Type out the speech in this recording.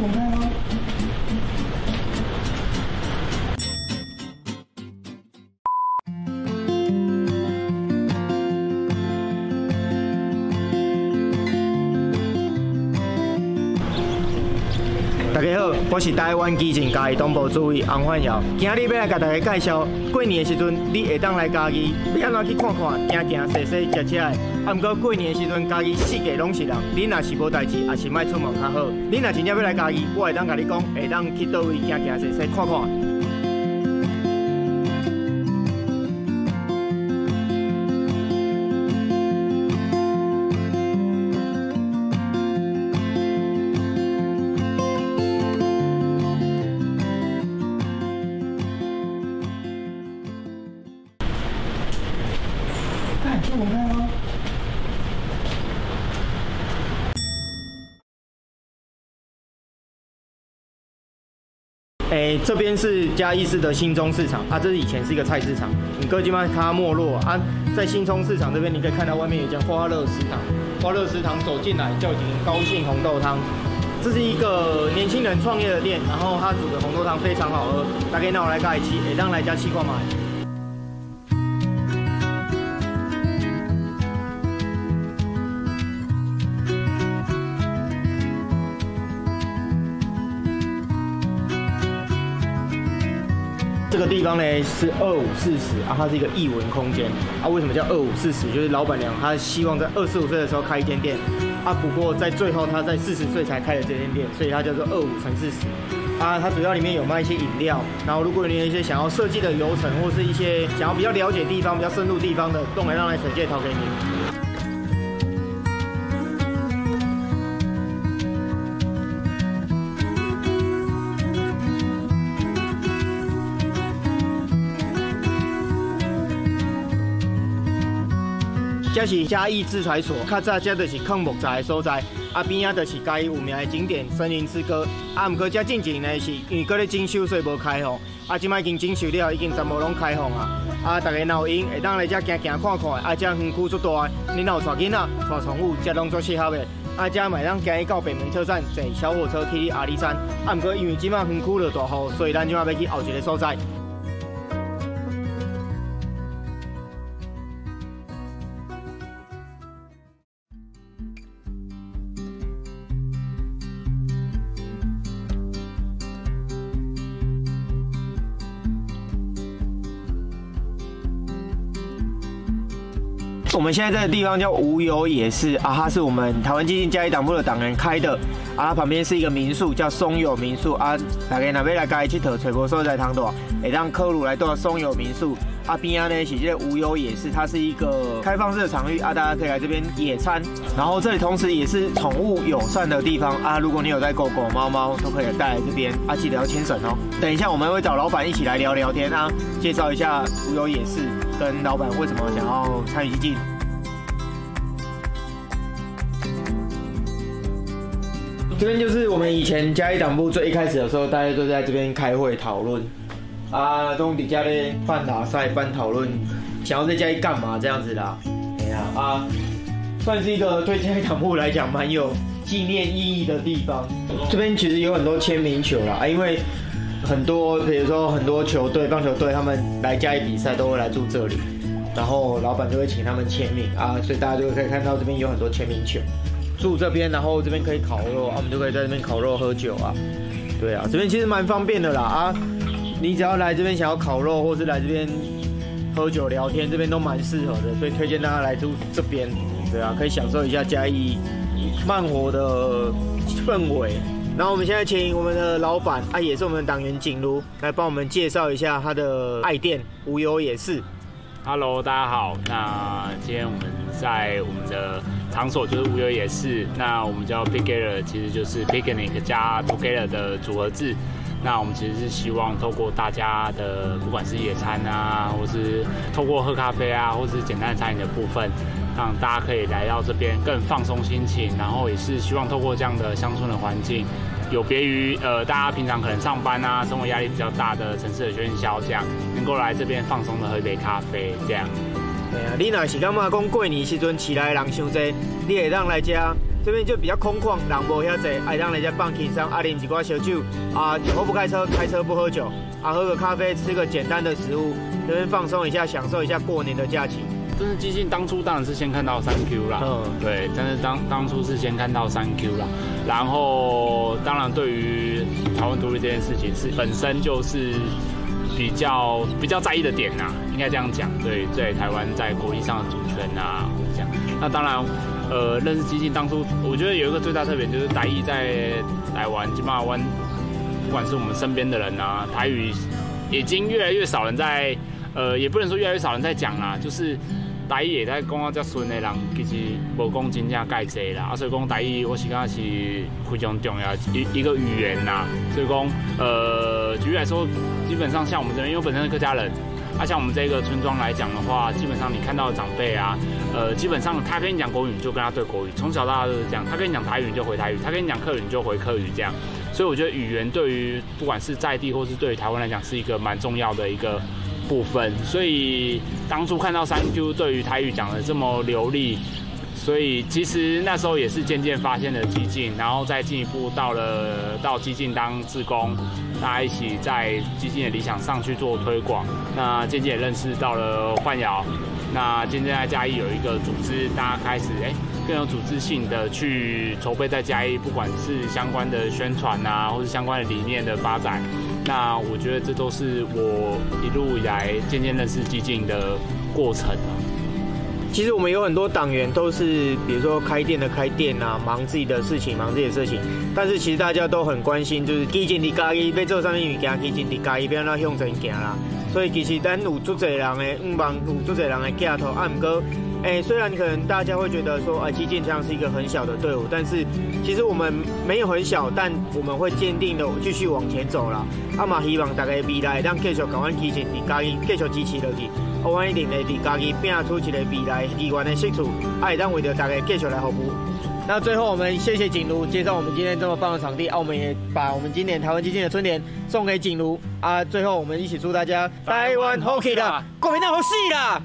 我们大家好，我是台湾基进嘉义东部主委洪焕尧，今日要来给大家介绍过年的时阵，你会当来嘉义，要安怎去看看，行行踅踅吃吃的。啊，不过过年的时阵，嘉义四界拢是人，你若是无代志，也是莫出门较好。你若真正要来嘉义，我会当甲你讲，会当去倒位行行踅踅看看。哎，这边是嘉义市的新中市场啊，这是以前是一个菜市场，你哥基本它没落啊。在新中市场这边，你可以看到外面有一间花乐食堂，花乐食堂走进来叫一高兴红豆汤，这是一个年轻人创业的店，然后他煮的红豆汤非常好喝，大家那我来加一期，哎，让来加气罐买。这个地方呢是二五四十啊，它是一个艺文空间啊。为什么叫二五四十？就是老板娘她希望在二十五岁的时候开一间店啊。不过在最后她在四十岁才开了这间店，所以它叫做二五乘四十啊。它主要里面有卖一些饮料，然后如果你有一些想要设计的流程，或是一些想要比较了解地方、比较深入地方的，都来让来承接掏给你。这是嘉义制材所，较早这就是抗木材的所在，啊边啊就是嘉义有名的景点森林之歌，啊毋过这近几年呢是因为搁咧整修所以无开放，啊即摆已经整修了，已经全部拢开放啊，啊大家若有闲会当来这行行看看，啊这园区足大，你若有带囡仔、带宠物，这拢足适合的，啊这买当行到北门车站坐小火车去阿里山，啊毋过因为即摆园区落大雨，所以咱即摆要去后一个所在。我们现在这个地方叫无忧野市啊，它是我们台湾基金嘉义党部的党员开的。啊，它旁边是一个民宿叫松友民宿。啊，大家那边来嘉义去佗找无所在通的，会当客路来到松友民宿。啊边啊呢是这无忧野市，它是一个开放式的场域。啊，大家可以来这边野餐，然后这里同时也是宠物友善的地方。啊，如果你有带狗狗、猫猫都可以带来这边。啊，记得要牵绳哦。等一下我们会找老板一起来聊聊天啊，介绍一下无忧野市跟老板为什么想要参与基进。这边就是我们以前嘉义党部最一开始的时候，大家都在这边开会讨论啊，中底下咧办打赛、办讨论，想要在嘉义干嘛这样子啦。哎呀啊，算是一个对嘉义党部来讲蛮有纪念意义的地方。这边其实有很多签名球啦，啊，因为很多比如说很多球队、棒球队他们来嘉义比赛都会来住这里，然后老板就会请他们签名啊，所以大家就可以看到这边有很多签名球。住这边，然后这边可以烤肉，啊，我们就可以在这边烤肉喝酒啊。对啊，这边其实蛮方便的啦啊，你只要来这边想要烤肉，或是来这边喝酒聊天，这边都蛮适合的，所以推荐大家来住这边。对啊，可以享受一下嘉义慢活的氛围。然后我们现在请我们的老板啊，也是我们的党员景如来帮我们介绍一下他的爱店无忧也是。Hello，大家好。那今天我们在我们的场所就是无忧也是，那我们叫 Bigger，其实就是 Picnic 加 Together 的组合字。那我们其实是希望透过大家的不管是野餐啊，或是透过喝咖啡啊，或是简单餐饮的部分，让大家可以来到这边更放松心情，然后也是希望透过这样的乡村的环境。有别于呃，大家平常可能上班啊，生活压力比较大的城市的喧嚣，这样能够来这边放松的喝一杯咖啡，这样。对啊，你若是感觉讲过年时阵起来人伤济，你会当来这这边就比较空旷，人无遐济，爱让人家放轻松，啊，啉一寡小酒，啊，酒后不开车，开车不喝酒，啊，喝个咖啡，吃个简单的食物，这边放松一下，享受一下过年的假期。真是激进，当初当然是先看到三 Q 啦，嗯，对，但是当当初是先看到三 Q 啦，然后当然对于台湾独立这件事情是本身就是比较比较在意的点呐，应该这样讲，对，在台湾在国际上的主权啊，这样，那当然，呃，认识基金当初，我觉得有一个最大特点就是台语在台湾金马湾，不管是我们身边的人啊，台语已经越来越少人在，呃，也不能说越来越少人在讲啦，就是。台语也在讲啊，遮顺的人其实无讲真正介济啦，啊，所以讲台语我是感觉是非常重要一一个语言呐。所以讲，呃，举例来说，基本上像我们这边，因为本身是客家人，啊，像我们这个村庄来讲的话，基本上你看到的长辈啊，呃，基本上他跟你讲国语，你就跟他对国语，从小到大都是这样。他跟你讲台语，你就回台语；他跟你讲客语，你就回客语，这样。所以我觉得语言对于不管是在地或是对于台湾来讲，是一个蛮重要的一个。部分，所以当初看到三 Q 对于台语讲的这么流利，所以其实那时候也是渐渐发现了激进，然后再进一步到了到激进当志工，大家一起在激进的理想上去做推广，那渐渐也认识到了焕窑，那渐渐在嘉义有一个组织，大家开始哎更有组织性的去筹备在嘉义，不管是相关的宣传啊，或是相关的理念的发展。那我觉得这都是我一路以来渐渐认识激进的过程。其实我们有很多党员都是，比如说开店的开店啊，忙自己的事情，忙自己的事情。但是其实大家都很关心，就是激进的嘉义要做什么物件，激进的嘉义要哪向前行啦。所以其实咱有足侪人的五万，有足侪人的镜头，啊，毋过。哎，虽然可能大家会觉得说，啊，激进枪是一个很小的队伍，但是其实我们没有很小，但我们会坚定的继续往前走了。阿嘛，希望大家未来让继续港湾激进的嘉义继续支持落去，我们一定会在嘉义拼出一个未来议员的胜出，爱让为了大家继续来服务。那最后我们谢谢景如介绍我们今天这么棒的场地，啊，我们也把我们今年台湾基金的春联送给景如啊。最后我们一起祝大家台湾好起来，国民党好戏啦！